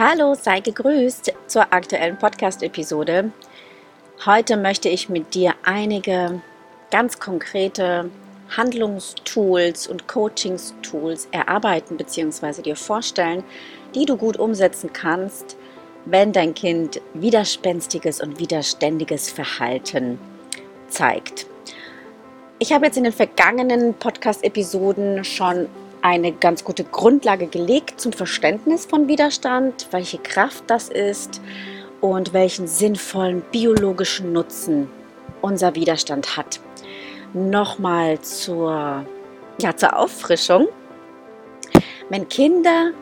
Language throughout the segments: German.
Hallo, sei gegrüßt zur aktuellen Podcast-Episode. Heute möchte ich mit dir einige ganz konkrete Handlungstools und Coachingstools erarbeiten bzw. dir vorstellen, die du gut umsetzen kannst, wenn dein Kind widerspenstiges und widerständiges Verhalten zeigt. Ich habe jetzt in den vergangenen Podcast-Episoden schon eine ganz gute Grundlage gelegt zum Verständnis von Widerstand, welche Kraft das ist und welchen sinnvollen biologischen Nutzen unser Widerstand hat. Nochmal zur, ja, zur Auffrischung. Wenn Kinder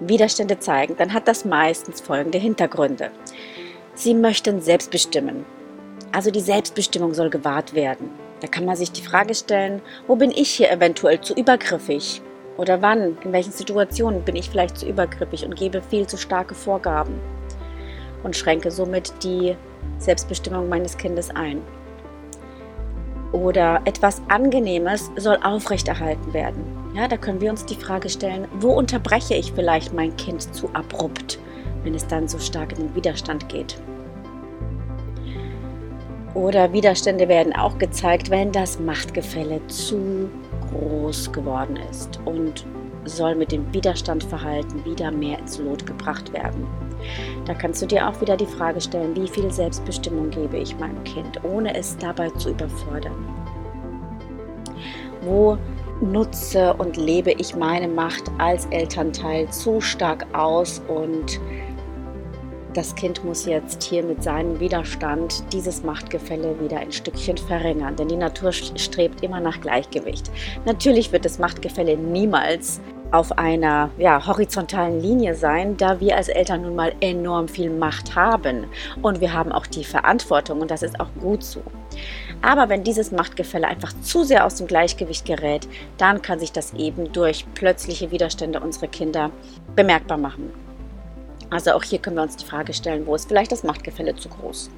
Widerstände zeigen, dann hat das meistens folgende Hintergründe. Sie möchten selbst bestimmen. Also die Selbstbestimmung soll gewahrt werden. Da kann man sich die Frage stellen, wo bin ich hier eventuell zu übergriffig? Oder wann, in welchen Situationen bin ich vielleicht zu übergriffig und gebe viel zu starke Vorgaben und schränke somit die Selbstbestimmung meines Kindes ein. Oder etwas Angenehmes soll aufrechterhalten werden. Ja, da können wir uns die Frage stellen, wo unterbreche ich vielleicht mein Kind zu abrupt, wenn es dann so stark in den Widerstand geht. Oder Widerstände werden auch gezeigt, wenn das Machtgefälle zu groß geworden ist und soll mit dem Widerstandverhalten wieder mehr ins Lot gebracht werden. Da kannst du dir auch wieder die Frage stellen, wie viel Selbstbestimmung gebe ich meinem Kind, ohne es dabei zu überfordern. Wo nutze und lebe ich meine Macht als Elternteil zu stark aus und das Kind muss jetzt hier mit seinem Widerstand dieses Machtgefälle wieder ein Stückchen verringern, denn die Natur strebt immer nach Gleichgewicht. Natürlich wird das Machtgefälle niemals auf einer ja, horizontalen Linie sein, da wir als Eltern nun mal enorm viel Macht haben und wir haben auch die Verantwortung und das ist auch gut so. Aber wenn dieses Machtgefälle einfach zu sehr aus dem Gleichgewicht gerät, dann kann sich das eben durch plötzliche Widerstände unserer Kinder bemerkbar machen. Also auch hier können wir uns die Frage stellen, wo ist vielleicht das Machtgefälle zu groß?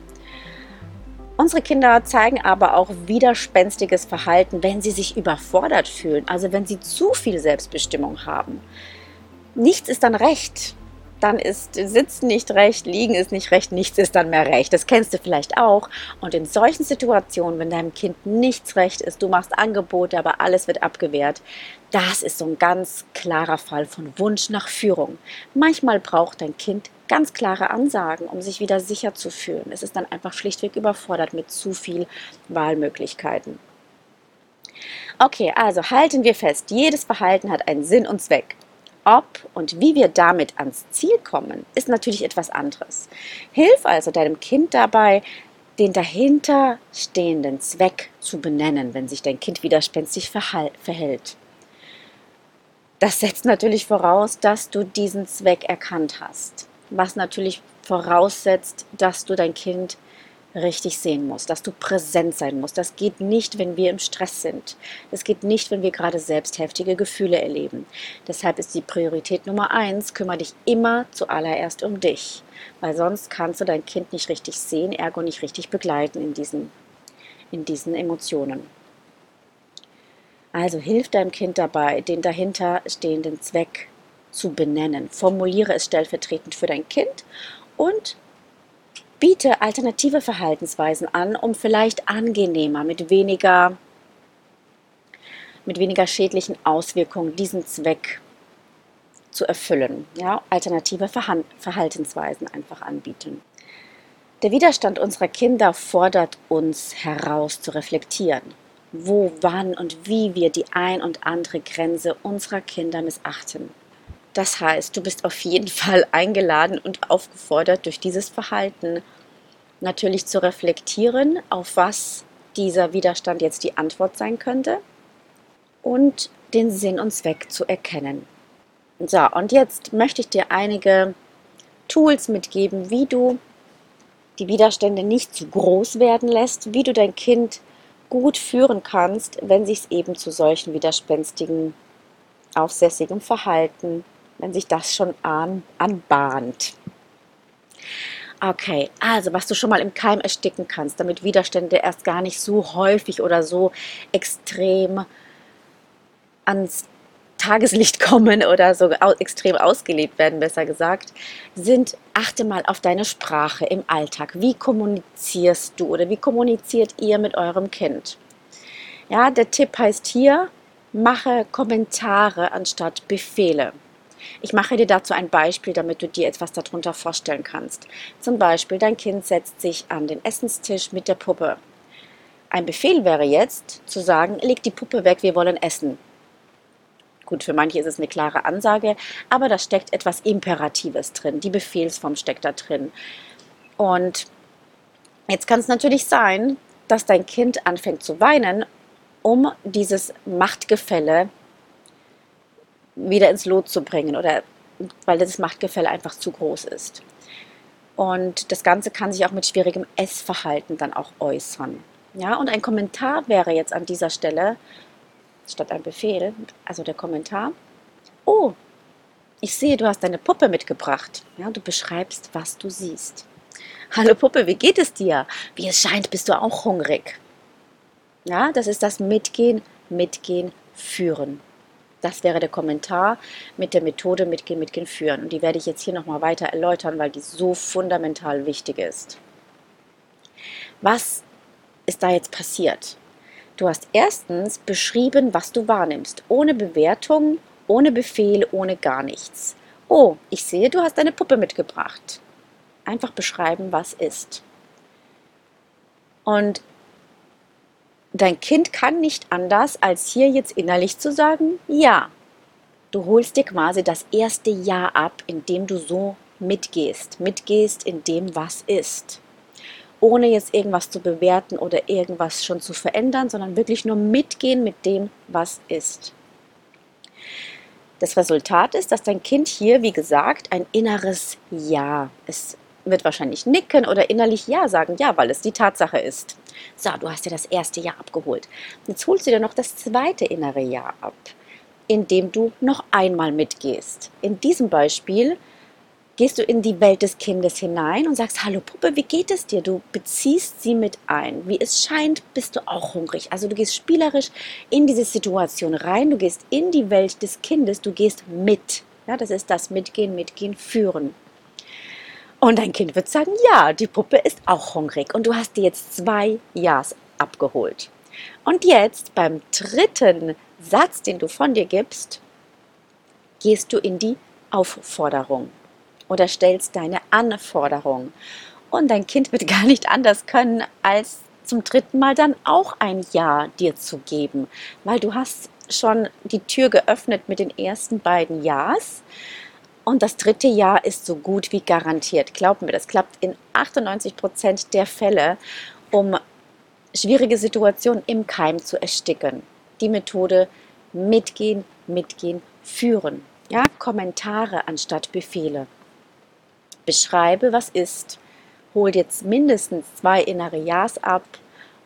Unsere Kinder zeigen aber auch widerspenstiges Verhalten, wenn sie sich überfordert fühlen, also wenn sie zu viel Selbstbestimmung haben. Nichts ist dann recht dann ist Sitzen nicht recht, Liegen ist nicht recht, nichts ist dann mehr recht. Das kennst du vielleicht auch. Und in solchen Situationen, wenn deinem Kind nichts recht ist, du machst Angebote, aber alles wird abgewehrt, das ist so ein ganz klarer Fall von Wunsch nach Führung. Manchmal braucht dein Kind ganz klare Ansagen, um sich wieder sicher zu fühlen. Es ist dann einfach schlichtweg überfordert mit zu viel Wahlmöglichkeiten. Okay, also halten wir fest, jedes Verhalten hat einen Sinn und Zweck ob und wie wir damit ans Ziel kommen, ist natürlich etwas anderes. Hilf also deinem Kind dabei, den dahinter stehenden Zweck zu benennen, wenn sich dein Kind widerspenstig verhält. Das setzt natürlich voraus, dass du diesen Zweck erkannt hast, was natürlich voraussetzt, dass du dein Kind richtig sehen musst, dass du präsent sein musst. Das geht nicht, wenn wir im Stress sind. Das geht nicht, wenn wir gerade selbst heftige Gefühle erleben. Deshalb ist die Priorität Nummer eins, kümmere dich immer zuallererst um dich, weil sonst kannst du dein Kind nicht richtig sehen, ergo nicht richtig begleiten in diesen, in diesen Emotionen. Also hilf deinem Kind dabei, den dahinter stehenden Zweck zu benennen. Formuliere es stellvertretend für dein Kind und biete alternative Verhaltensweisen an, um vielleicht angenehmer, mit weniger, mit weniger schädlichen Auswirkungen diesen Zweck zu erfüllen. Ja, alternative Verhaltensweisen einfach anbieten. Der Widerstand unserer Kinder fordert uns heraus zu reflektieren, wo, wann und wie wir die ein und andere Grenze unserer Kinder missachten. Das heißt, du bist auf jeden Fall eingeladen und aufgefordert, durch dieses Verhalten natürlich zu reflektieren, auf was dieser Widerstand jetzt die Antwort sein könnte und den Sinn und Zweck zu erkennen. So, und jetzt möchte ich dir einige Tools mitgeben, wie du die Widerstände nicht zu groß werden lässt, wie du dein Kind gut führen kannst, wenn sich es eben zu solchen widerspenstigen, aufsässigem Verhalten wenn sich das schon an, anbahnt. Okay, also was du schon mal im Keim ersticken kannst, damit Widerstände erst gar nicht so häufig oder so extrem ans Tageslicht kommen oder so extrem ausgelebt werden, besser gesagt, sind, achte mal auf deine Sprache im Alltag. Wie kommunizierst du oder wie kommuniziert ihr mit eurem Kind? Ja, der Tipp heißt hier, mache Kommentare anstatt Befehle. Ich mache dir dazu ein Beispiel, damit du dir etwas darunter vorstellen kannst. Zum Beispiel, dein Kind setzt sich an den Essenstisch mit der Puppe. Ein Befehl wäre jetzt zu sagen, leg die Puppe weg, wir wollen essen. Gut, für manche ist es eine klare Ansage, aber da steckt etwas Imperatives drin. Die Befehlsform steckt da drin. Und jetzt kann es natürlich sein, dass dein Kind anfängt zu weinen, um dieses Machtgefälle wieder ins Lot zu bringen oder weil das Machtgefälle einfach zu groß ist. Und das Ganze kann sich auch mit schwierigem Essverhalten dann auch äußern. Ja, und ein Kommentar wäre jetzt an dieser Stelle, statt ein Befehl, also der Kommentar, oh, ich sehe, du hast deine Puppe mitgebracht. Ja, du beschreibst, was du siehst. Hallo Puppe, wie geht es dir? Wie es scheint, bist du auch hungrig. Ja, das ist das Mitgehen, Mitgehen, Führen. Das wäre der Kommentar mit der Methode Mitgehen, Mitgehen, Führen. Und die werde ich jetzt hier nochmal weiter erläutern, weil die so fundamental wichtig ist. Was ist da jetzt passiert? Du hast erstens beschrieben, was du wahrnimmst, ohne Bewertung, ohne Befehl, ohne gar nichts. Oh, ich sehe, du hast deine Puppe mitgebracht. Einfach beschreiben, was ist. Und dein Kind kann nicht anders, als hier jetzt innerlich zu sagen, ja. Du holst dir quasi das erste Ja ab, indem du so mitgehst, mitgehst in dem, was ist ohne jetzt irgendwas zu bewerten oder irgendwas schon zu verändern, sondern wirklich nur mitgehen mit dem, was ist. Das Resultat ist, dass dein Kind hier, wie gesagt, ein inneres Ja. Es wird wahrscheinlich nicken oder innerlich Ja sagen, ja, weil es die Tatsache ist. So, du hast dir das erste Ja abgeholt. Jetzt holst du dir noch das zweite innere Ja ab, indem du noch einmal mitgehst. In diesem Beispiel gehst du in die Welt des Kindes hinein und sagst, hallo Puppe, wie geht es dir? Du beziehst sie mit ein. Wie es scheint, bist du auch hungrig. Also du gehst spielerisch in diese Situation rein, du gehst in die Welt des Kindes, du gehst mit. Ja, das ist das Mitgehen, Mitgehen, Führen. Und dein Kind wird sagen, ja, die Puppe ist auch hungrig. Und du hast dir jetzt zwei Ja's abgeholt. Und jetzt beim dritten Satz, den du von dir gibst, gehst du in die Aufforderung oder stellst deine Anforderung. Und dein Kind wird gar nicht anders können, als zum dritten Mal dann auch ein Ja dir zu geben, weil du hast schon die Tür geöffnet mit den ersten beiden Ja's. Und das dritte Jahr ist so gut wie garantiert. Glaub mir, das klappt in 98 Prozent der Fälle, um schwierige Situationen im Keim zu ersticken. Die Methode mitgehen, mitgehen, führen. Ja, Kommentare anstatt Befehle beschreibe, was ist, hol jetzt mindestens zwei innere Ja's ab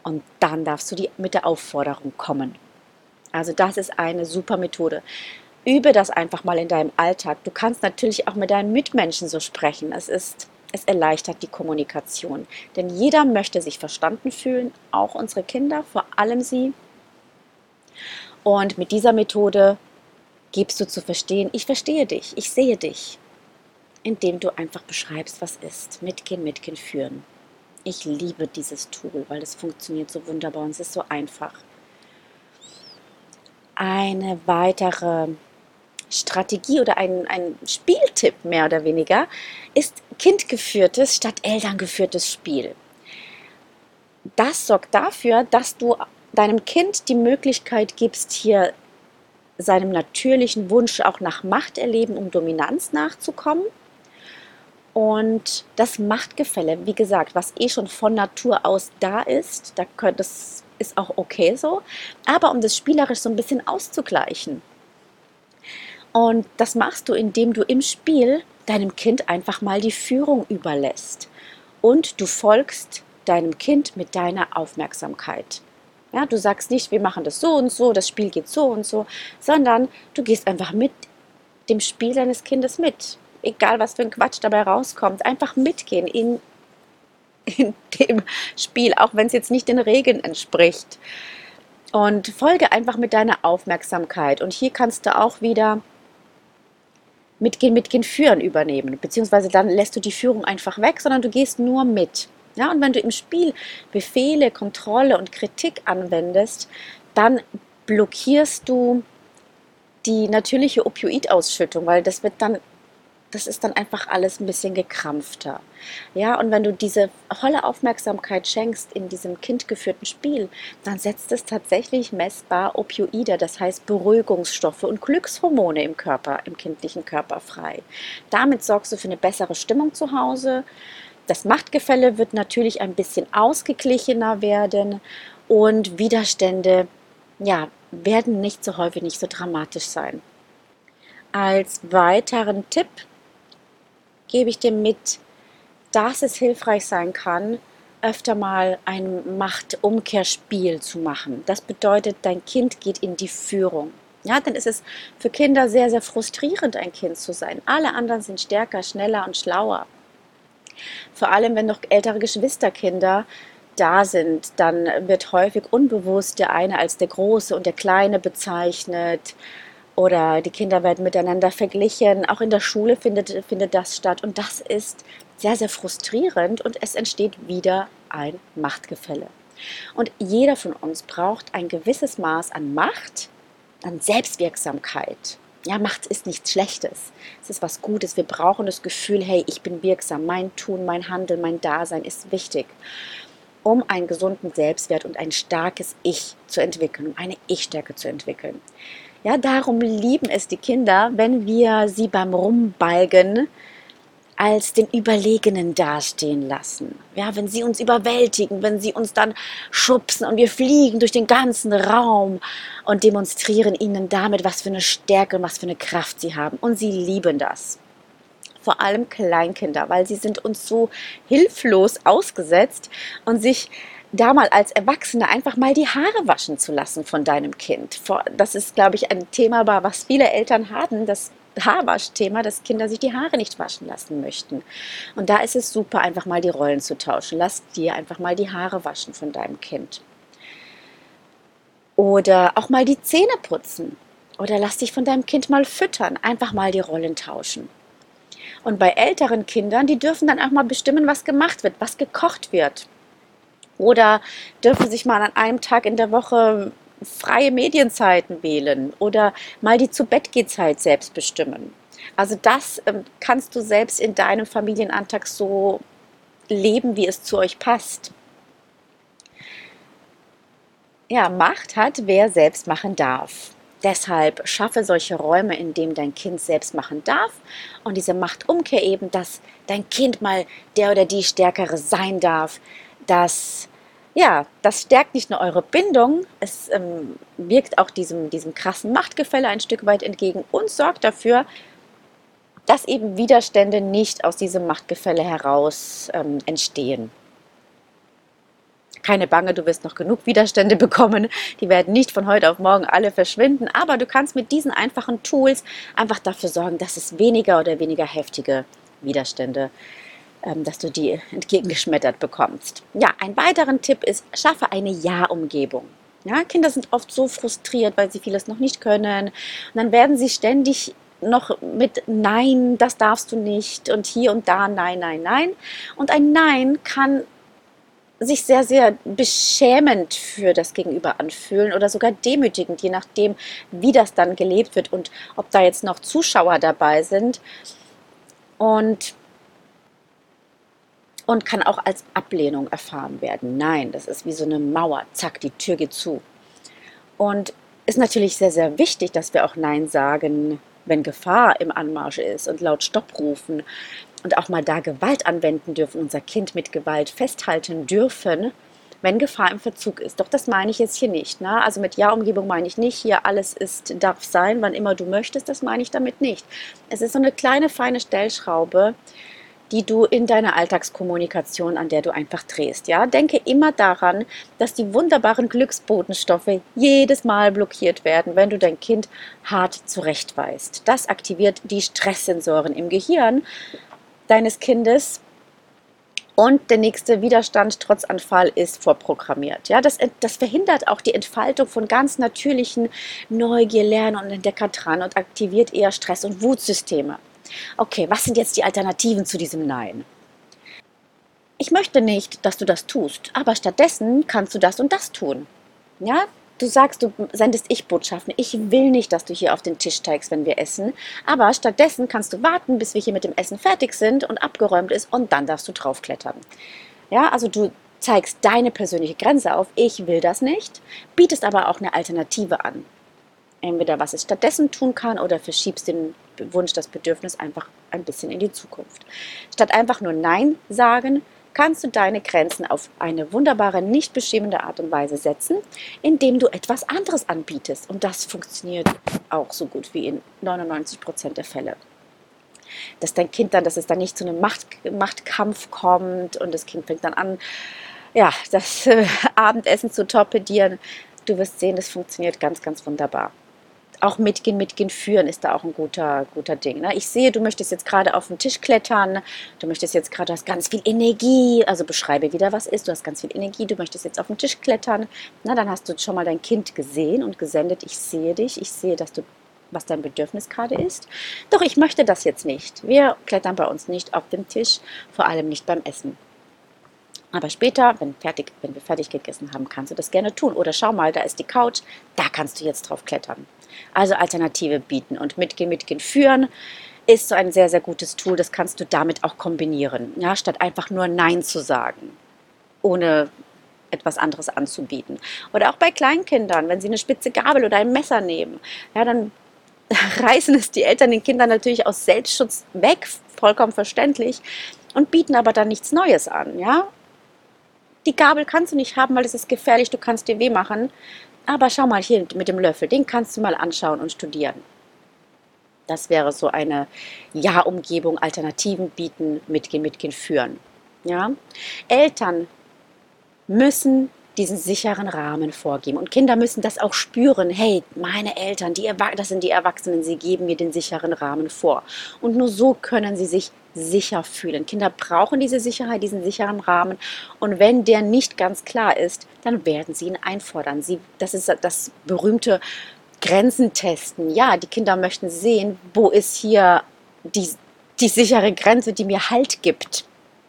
und dann darfst du die, mit der Aufforderung kommen. Also das ist eine super Methode. Übe das einfach mal in deinem Alltag. Du kannst natürlich auch mit deinen Mitmenschen so sprechen. Es ist es erleichtert die Kommunikation. Denn jeder möchte sich verstanden fühlen, auch unsere Kinder, vor allem sie. Und mit dieser Methode gibst du zu verstehen, ich verstehe dich, ich sehe dich indem du einfach beschreibst, was ist. Mitgehen, mitgehen, führen. Ich liebe dieses Tool, weil es funktioniert so wunderbar und es ist so einfach. Eine weitere Strategie oder ein, ein Spieltipp mehr oder weniger ist kindgeführtes statt elterngeführtes Spiel. Das sorgt dafür, dass du deinem Kind die Möglichkeit gibst, hier seinem natürlichen Wunsch auch nach Macht erleben, um Dominanz nachzukommen und das Machtgefälle, wie gesagt, was eh schon von Natur aus da ist, da das ist auch okay so, aber um das spielerisch so ein bisschen auszugleichen. Und das machst du, indem du im Spiel deinem Kind einfach mal die Führung überlässt. Und du folgst deinem Kind mit deiner Aufmerksamkeit. Ja, du sagst nicht, wir machen das so und so, das Spiel geht so und so, sondern du gehst einfach mit dem Spiel deines Kindes mit egal was für ein Quatsch dabei rauskommt, einfach mitgehen in, in dem Spiel, auch wenn es jetzt nicht den Regeln entspricht. Und folge einfach mit deiner Aufmerksamkeit. Und hier kannst du auch wieder mitgehen, mitgehen, führen übernehmen. Beziehungsweise dann lässt du die Führung einfach weg, sondern du gehst nur mit. Ja, und wenn du im Spiel Befehle, Kontrolle und Kritik anwendest, dann blockierst du die natürliche Opioidausschüttung, weil das wird dann das ist dann einfach alles ein bisschen gekrampfter. Ja, und wenn du diese volle Aufmerksamkeit schenkst in diesem kindgeführten Spiel, dann setzt es tatsächlich messbar Opioide, das heißt Beruhigungsstoffe und Glückshormone im Körper, im kindlichen Körper frei. Damit sorgst du für eine bessere Stimmung zu Hause. Das Machtgefälle wird natürlich ein bisschen ausgeglichener werden und Widerstände ja, werden nicht so häufig, nicht so dramatisch sein. Als weiteren Tipp gebe ich dir mit, dass es hilfreich sein kann, öfter mal ein Machtumkehrspiel zu machen. Das bedeutet, dein Kind geht in die Führung. Ja, dann ist es für Kinder sehr, sehr frustrierend, ein Kind zu sein. Alle anderen sind stärker, schneller und schlauer. Vor allem, wenn noch ältere Geschwisterkinder da sind, dann wird häufig unbewusst der eine als der Große und der Kleine bezeichnet oder die Kinder werden miteinander verglichen. Auch in der Schule findet, findet das statt. Und das ist sehr, sehr frustrierend und es entsteht wieder ein Machtgefälle. Und jeder von uns braucht ein gewisses Maß an Macht, an Selbstwirksamkeit. Ja, Macht ist nichts Schlechtes. Es ist was Gutes. Wir brauchen das Gefühl, hey, ich bin wirksam. Mein Tun, mein Handeln, mein Dasein ist wichtig, um einen gesunden Selbstwert und ein starkes Ich zu entwickeln, um eine Ich-Stärke zu entwickeln. Ja, darum lieben es die Kinder, wenn wir sie beim Rumbalgen als den Überlegenen dastehen lassen. Ja, wenn sie uns überwältigen, wenn sie uns dann schubsen und wir fliegen durch den ganzen Raum und demonstrieren ihnen damit, was für eine Stärke und was für eine Kraft sie haben. Und sie lieben das. Vor allem Kleinkinder, weil sie sind uns so hilflos ausgesetzt und sich da mal als Erwachsene einfach mal die Haare waschen zu lassen von deinem Kind. Das ist, glaube ich, ein Thema, was viele Eltern haben, das Haarwaschthema, dass Kinder sich die Haare nicht waschen lassen möchten. Und da ist es super, einfach mal die Rollen zu tauschen. Lass dir einfach mal die Haare waschen von deinem Kind. Oder auch mal die Zähne putzen. Oder lass dich von deinem Kind mal füttern. Einfach mal die Rollen tauschen. Und bei älteren Kindern, die dürfen dann auch mal bestimmen, was gemacht wird, was gekocht wird. Oder dürfen sich mal an einem Tag in der Woche freie Medienzeiten wählen oder mal die zu Bett Zeit selbst bestimmen. Also das ähm, kannst du selbst in deinem Familienantrag so leben, wie es zu euch passt. Ja, Macht hat, wer selbst machen darf. Deshalb schaffe solche Räume, in denen dein Kind selbst machen darf und diese Machtumkehr eben, dass dein Kind mal der oder die Stärkere sein darf, dass ja, das stärkt nicht nur eure Bindung, es ähm, wirkt auch diesem, diesem krassen Machtgefälle ein Stück weit entgegen und sorgt dafür, dass eben Widerstände nicht aus diesem Machtgefälle heraus ähm, entstehen. Keine Bange, du wirst noch genug Widerstände bekommen. Die werden nicht von heute auf morgen alle verschwinden, aber du kannst mit diesen einfachen Tools einfach dafür sorgen, dass es weniger oder weniger heftige Widerstände gibt dass du die entgegengeschmettert bekommst. Ja, ein weiterer Tipp ist, schaffe eine Ja-Umgebung. Ja, Kinder sind oft so frustriert, weil sie vieles noch nicht können. Und dann werden sie ständig noch mit Nein, das darfst du nicht und hier und da Nein, Nein, Nein. Und ein Nein kann sich sehr, sehr beschämend für das Gegenüber anfühlen oder sogar demütigend, je nachdem, wie das dann gelebt wird und ob da jetzt noch Zuschauer dabei sind. Und und kann auch als Ablehnung erfahren werden. Nein, das ist wie so eine Mauer. Zack, die Tür geht zu. Und ist natürlich sehr, sehr wichtig, dass wir auch Nein sagen, wenn Gefahr im Anmarsch ist und laut Stopp rufen und auch mal da Gewalt anwenden dürfen, unser Kind mit Gewalt festhalten dürfen, wenn Gefahr im Verzug ist. Doch das meine ich jetzt hier nicht. Ne? Also mit Ja-Umgebung meine ich nicht, hier alles ist, darf sein, wann immer du möchtest, das meine ich damit nicht. Es ist so eine kleine, feine Stellschraube, die du in deiner Alltagskommunikation, an der du einfach drehst. Ja, denke immer daran, dass die wunderbaren Glücksbotenstoffe jedes Mal blockiert werden, wenn du dein Kind hart zurechtweist. Das aktiviert die Stresssensoren im Gehirn deines Kindes Und der nächste Widerstand trotz Anfall ist vorprogrammiert. Ja, das, das verhindert auch die Entfaltung von ganz natürlichen Neugier, Lernen und Entdeckertran und aktiviert eher Stress- und Wutsysteme. Okay, was sind jetzt die Alternativen zu diesem Nein? Ich möchte nicht, dass du das tust, aber stattdessen kannst du das und das tun. Ja, du sagst, du sendest Ich-Botschaften. Ich will nicht, dass du hier auf den Tisch steigst, wenn wir essen. Aber stattdessen kannst du warten, bis wir hier mit dem Essen fertig sind und abgeräumt ist und dann darfst du draufklettern. Ja, also du zeigst deine persönliche Grenze auf. Ich will das nicht, bietest aber auch eine Alternative an. Entweder was es stattdessen tun kann oder verschiebst den Wunsch, das Bedürfnis einfach ein bisschen in die Zukunft. Statt einfach nur Nein sagen, kannst du deine Grenzen auf eine wunderbare, nicht beschämende Art und Weise setzen, indem du etwas anderes anbietest. Und das funktioniert auch so gut wie in 99 Prozent der Fälle. Dass dein Kind dann, dass es dann nicht zu einem Macht, Machtkampf kommt und das Kind fängt dann an, ja, das äh, Abendessen zu torpedieren. Du wirst sehen, das funktioniert ganz, ganz wunderbar auch mitgehen, mitgehen, führen ist da auch ein guter, guter Ding. Ne? Ich sehe, du möchtest jetzt gerade auf den Tisch klettern, du möchtest jetzt gerade, du hast ganz viel Energie, also beschreibe wieder, was ist, du hast ganz viel Energie, du möchtest jetzt auf den Tisch klettern, na, dann hast du schon mal dein Kind gesehen und gesendet, ich sehe dich, ich sehe, dass du was dein Bedürfnis gerade ist. Doch ich möchte das jetzt nicht. Wir klettern bei uns nicht auf dem Tisch, vor allem nicht beim Essen. Aber später, wenn, fertig, wenn wir fertig gegessen haben, kannst du das gerne tun. Oder schau mal, da ist die Couch, da kannst du jetzt drauf klettern. Also Alternative bieten und mitgehen, mitgehen, führen ist so ein sehr, sehr gutes Tool. Das kannst du damit auch kombinieren, ja, statt einfach nur Nein zu sagen, ohne etwas anderes anzubieten. Oder auch bei Kleinkindern, wenn sie eine spitze Gabel oder ein Messer nehmen, ja, dann reißen es die Eltern den Kindern natürlich aus Selbstschutz weg, vollkommen verständlich, und bieten aber dann nichts Neues an, ja. Die Gabel kannst du nicht haben, weil es ist gefährlich, du kannst dir weh machen. Aber schau mal hier mit dem Löffel, den kannst du mal anschauen und studieren. Das wäre so eine Ja-Umgebung, Alternativen bieten, mitgehen, mitgehen, führen. Ja? Eltern müssen diesen sicheren Rahmen vorgeben. Und Kinder müssen das auch spüren. Hey, meine Eltern, die das sind die Erwachsenen, sie geben mir den sicheren Rahmen vor. Und nur so können sie sich sicher fühlen. Kinder brauchen diese Sicherheit, diesen sicheren Rahmen. Und wenn der nicht ganz klar ist, dann werden sie ihn einfordern. Sie, das ist das berühmte Grenzen testen. Ja, die Kinder möchten sehen, wo ist hier die, die sichere Grenze, die mir Halt gibt.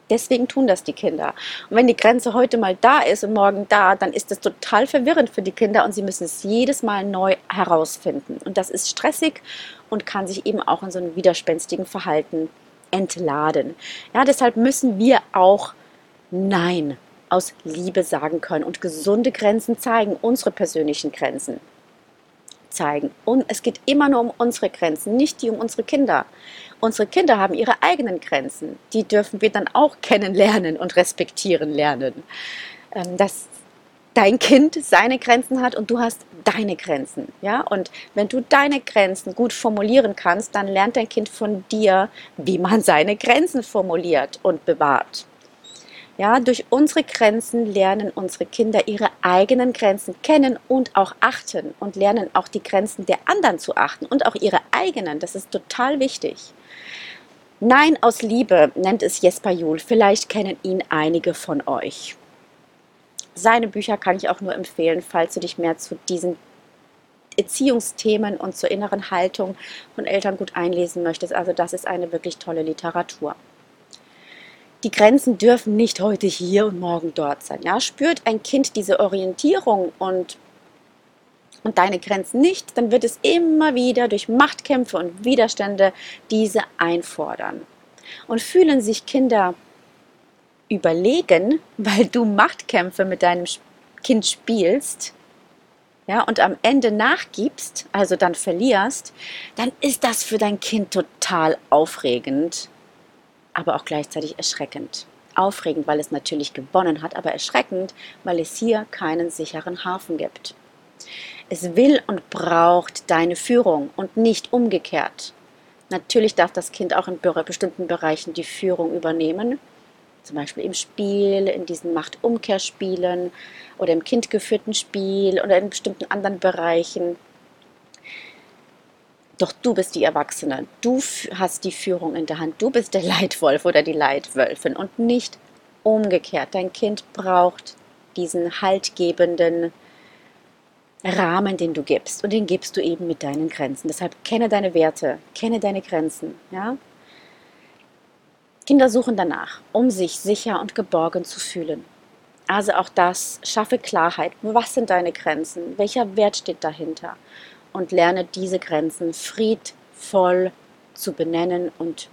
Deswegen tun das die Kinder. Und wenn die Grenze heute mal da ist und morgen da, dann ist das total verwirrend für die Kinder und sie müssen es jedes Mal neu herausfinden. Und das ist stressig und kann sich eben auch in so einem widerspenstigen Verhalten entladen. Ja, deshalb müssen wir auch Nein aus Liebe sagen können und gesunde Grenzen zeigen, unsere persönlichen Grenzen zeigen. Und es geht immer nur um unsere Grenzen, nicht die um unsere Kinder. Unsere Kinder haben ihre eigenen Grenzen. Die dürfen wir dann auch kennenlernen und respektieren lernen. Ähm, dass dein Kind seine Grenzen hat und du hast deine Grenzen. Ja? Und wenn du deine Grenzen gut formulieren kannst, dann lernt dein Kind von dir, wie man seine Grenzen formuliert und bewahrt. Ja, durch unsere Grenzen lernen unsere Kinder ihre eigenen Grenzen kennen und auch achten und lernen auch die Grenzen der anderen zu achten und auch ihre eigenen. Das ist total wichtig. Nein aus Liebe nennt es Jesper Juhl. Vielleicht kennen ihn einige von euch. Seine Bücher kann ich auch nur empfehlen, falls du dich mehr zu diesen Erziehungsthemen und zur inneren Haltung von Eltern gut einlesen möchtest. Also das ist eine wirklich tolle Literatur die Grenzen dürfen nicht heute hier und morgen dort sein. Ja? Spürt ein Kind diese Orientierung und, und deine Grenzen nicht, dann wird es immer wieder durch Machtkämpfe und Widerstände diese einfordern. Und fühlen sich Kinder überlegen, weil du Machtkämpfe mit deinem Kind spielst, ja, und am Ende nachgibst, also dann verlierst, dann ist das für dein Kind total aufregend aber auch gleichzeitig erschreckend. Aufregend, weil es natürlich gewonnen hat, aber erschreckend, weil es hier keinen sicheren Hafen gibt. Es will und braucht deine Führung und nicht umgekehrt. Natürlich darf das Kind auch in bestimmten Bereichen die Führung übernehmen, zum Beispiel im Spiel, in diesen Machtumkehrspielen oder im kindgeführten Spiel oder in bestimmten anderen Bereichen. Doch du bist die Erwachsene. Du hast die Führung in der Hand. Du bist der Leitwolf oder die Leitwölfin und nicht umgekehrt. Dein Kind braucht diesen haltgebenden Rahmen, den du gibst. Und den gibst du eben mit deinen Grenzen. Deshalb kenne deine Werte, kenne deine Grenzen. Ja? Kinder suchen danach, um sich sicher und geborgen zu fühlen. Also auch das, schaffe Klarheit. Was sind deine Grenzen? Welcher Wert steht dahinter? Und lerne diese Grenzen friedvoll zu benennen und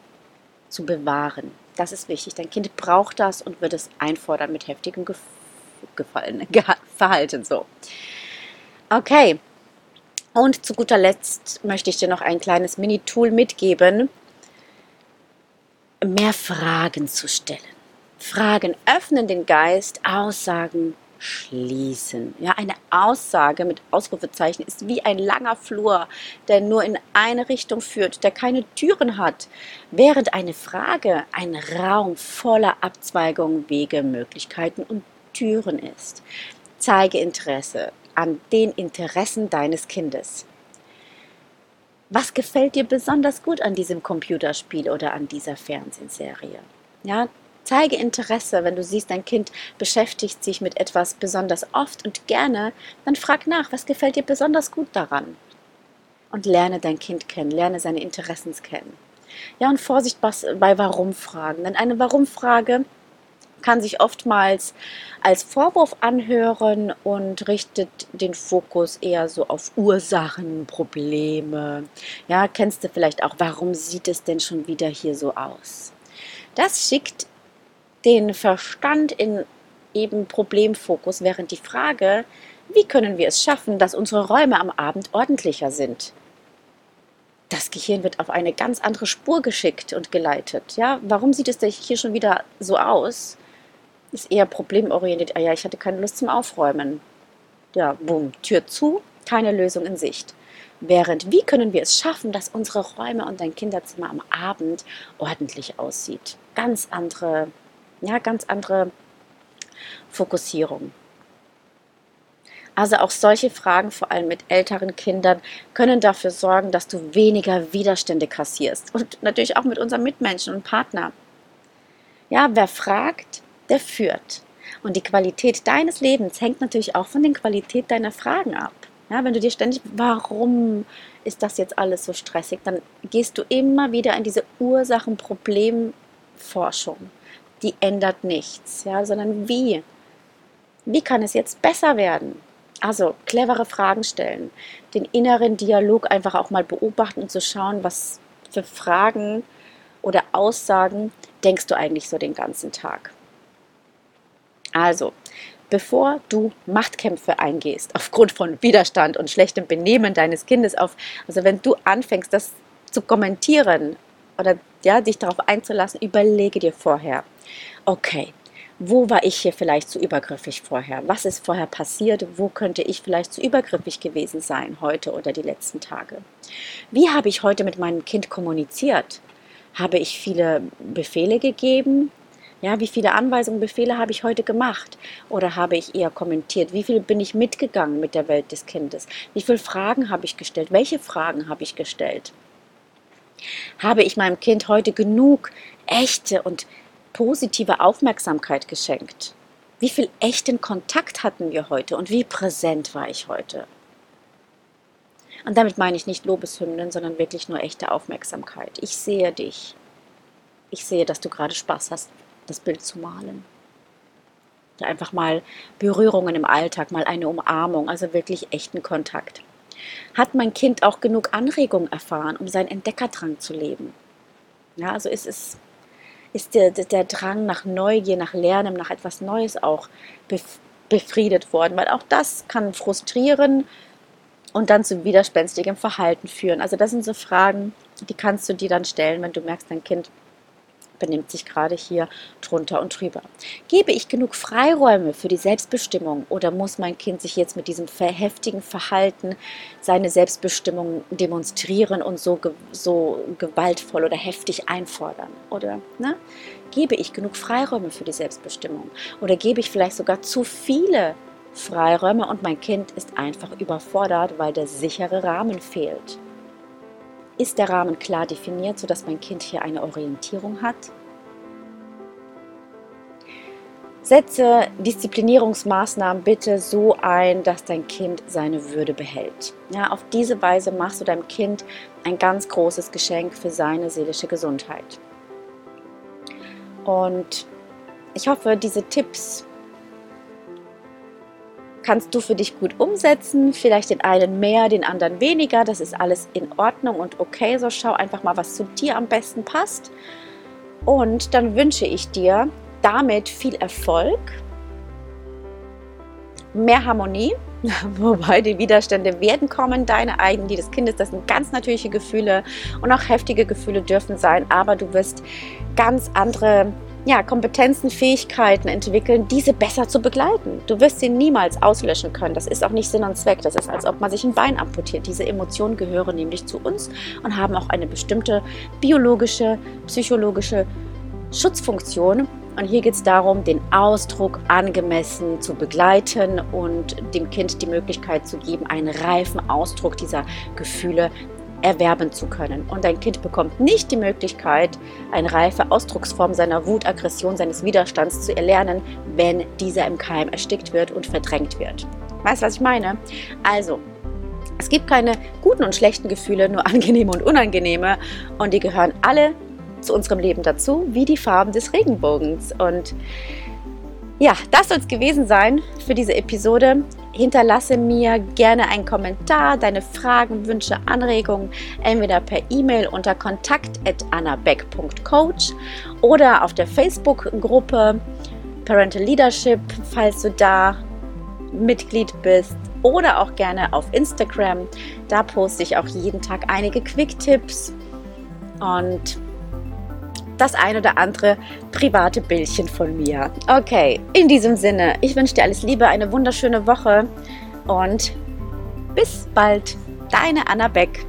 zu bewahren. Das ist wichtig. Dein Kind braucht das und wird es einfordern mit heftigem Gef Gefallen, Verhalten. So. Okay. Und zu guter Letzt möchte ich dir noch ein kleines Mini-Tool mitgeben, mehr Fragen zu stellen. Fragen öffnen den Geist, Aussagen schließen. Ja, eine Aussage mit Ausrufezeichen ist wie ein langer Flur, der nur in eine Richtung führt, der keine Türen hat, während eine Frage ein Raum voller Abzweigungen, Wege, Möglichkeiten und Türen ist. Zeige Interesse an den Interessen deines Kindes. Was gefällt dir besonders gut an diesem Computerspiel oder an dieser Fernsehserie? Ja, zeige Interesse, wenn du siehst, dein Kind beschäftigt sich mit etwas besonders oft und gerne, dann frag nach, was gefällt dir besonders gut daran? Und lerne dein Kind kennen, lerne seine Interessen kennen. Ja, und Vorsicht bei Warum-Fragen. Denn eine Warum-Frage kann sich oftmals als Vorwurf anhören und richtet den Fokus eher so auf Ursachen, Probleme. Ja, kennst du vielleicht auch, warum sieht es denn schon wieder hier so aus? Das schickt den Verstand in eben Problemfokus, während die Frage, wie können wir es schaffen, dass unsere Räume am Abend ordentlicher sind? Das Gehirn wird auf eine ganz andere Spur geschickt und geleitet. Ja, warum sieht es denn hier schon wieder so aus? Ist eher problemorientiert. Ah ja, ich hatte keine Lust zum Aufräumen. Ja, bumm, Tür zu, keine Lösung in Sicht. Während, wie können wir es schaffen, dass unsere Räume und dein Kinderzimmer am Abend ordentlich aussieht? Ganz andere, ja, ganz andere Fokussierung. Also auch solche Fragen, vor allem mit älteren Kindern, können dafür sorgen, dass du weniger Widerstände kassierst. Und natürlich auch mit unseren Mitmenschen und Partner. Ja, wer fragt, der führt. Und die Qualität deines Lebens hängt natürlich auch von der Qualität deiner Fragen ab. Ja, wenn du dir ständig, warum ist das jetzt alles so stressig, dann gehst du immer wieder in diese Ursachen-Problem-Forschung. Die ändert nichts, ja, sondern wie? Wie kann es jetzt besser werden? Also clevere Fragen stellen, den inneren Dialog einfach auch mal beobachten und zu schauen, was für Fragen oder Aussagen denkst du eigentlich so den ganzen Tag. Also, bevor du Machtkämpfe eingehst, aufgrund von Widerstand und schlechtem Benehmen deines Kindes auf, also wenn du anfängst, das zu kommentieren oder ja, dich darauf einzulassen, überlege dir vorher, okay, wo war ich hier vielleicht zu übergriffig vorher? Was ist vorher passiert? Wo könnte ich vielleicht zu übergriffig gewesen sein heute oder die letzten Tage? Wie habe ich heute mit meinem Kind kommuniziert? Habe ich viele Befehle gegeben? Ja, wie viele Anweisungen, Befehle habe ich heute gemacht? Oder habe ich eher kommentiert? Wie viel bin ich mitgegangen mit der Welt des Kindes? Wie viele Fragen habe ich gestellt? Welche Fragen habe ich gestellt? Habe ich meinem Kind heute genug echte und positive Aufmerksamkeit geschenkt? Wie viel echten Kontakt hatten wir heute und wie präsent war ich heute? Und damit meine ich nicht Lobeshymnen, sondern wirklich nur echte Aufmerksamkeit. Ich sehe dich. Ich sehe, dass du gerade Spaß hast das Bild zu malen. Einfach mal Berührungen im Alltag, mal eine Umarmung, also wirklich echten Kontakt. Hat mein Kind auch genug Anregung erfahren, um seinen Entdeckerdrang zu leben? Ja, also ist es ist der, der Drang nach Neugier, nach Lernen, nach etwas Neues auch befriedet worden, weil auch das kann frustrieren und dann zu widerspenstigem Verhalten führen. Also das sind so Fragen, die kannst du dir dann stellen, wenn du merkst, dein Kind benimmt sich gerade hier drunter und drüber. Gebe ich genug Freiräume für die Selbstbestimmung oder muss mein Kind sich jetzt mit diesem heftigen Verhalten seine Selbstbestimmung demonstrieren und so, so gewaltvoll oder heftig einfordern? Oder ne? gebe ich genug Freiräume für die Selbstbestimmung? Oder gebe ich vielleicht sogar zu viele Freiräume und mein Kind ist einfach überfordert, weil der sichere Rahmen fehlt? Ist der Rahmen klar definiert, sodass mein Kind hier eine Orientierung hat? Setze Disziplinierungsmaßnahmen bitte so ein, dass dein Kind seine Würde behält. Ja, auf diese Weise machst du deinem Kind ein ganz großes Geschenk für seine seelische Gesundheit. Und ich hoffe, diese Tipps kannst du für dich gut umsetzen. Vielleicht den einen mehr, den anderen weniger. Das ist alles in Ordnung und okay. So schau einfach mal, was zu dir am besten passt. Und dann wünsche ich dir damit viel Erfolg, mehr Harmonie, wobei die Widerstände werden kommen, deine eigenen, die des Kindes. Das sind ganz natürliche Gefühle und auch heftige Gefühle dürfen sein, aber du wirst ganz andere ja, Kompetenzen, Fähigkeiten entwickeln, diese besser zu begleiten. Du wirst sie niemals auslöschen können. Das ist auch nicht Sinn und Zweck. Das ist, als ob man sich ein Bein amputiert. Diese Emotionen gehören nämlich zu uns und haben auch eine bestimmte biologische, psychologische Schutzfunktion. Und hier geht es darum, den Ausdruck angemessen zu begleiten und dem Kind die Möglichkeit zu geben, einen reifen Ausdruck dieser Gefühle erwerben zu können. Und dein Kind bekommt nicht die Möglichkeit, eine reife Ausdrucksform seiner Wut, Aggression, seines Widerstands zu erlernen, wenn dieser im Keim erstickt wird und verdrängt wird. Weißt du, was ich meine? Also, es gibt keine guten und schlechten Gefühle, nur angenehme und unangenehme. Und die gehören alle zu unserem Leben dazu, wie die Farben des Regenbogens. Und ja, das soll es gewesen sein für diese Episode. Hinterlasse mir gerne einen Kommentar, deine Fragen, Wünsche, Anregungen, entweder per E-Mail unter kontakt.annabeck.coach oder auf der Facebook-Gruppe Parental Leadership, falls du da Mitglied bist oder auch gerne auf Instagram. Da poste ich auch jeden Tag einige Quick-Tipps und das ein oder andere private Bildchen von mir. Okay, in diesem Sinne, ich wünsche dir alles Liebe, eine wunderschöne Woche und bis bald. Deine Anna Beck.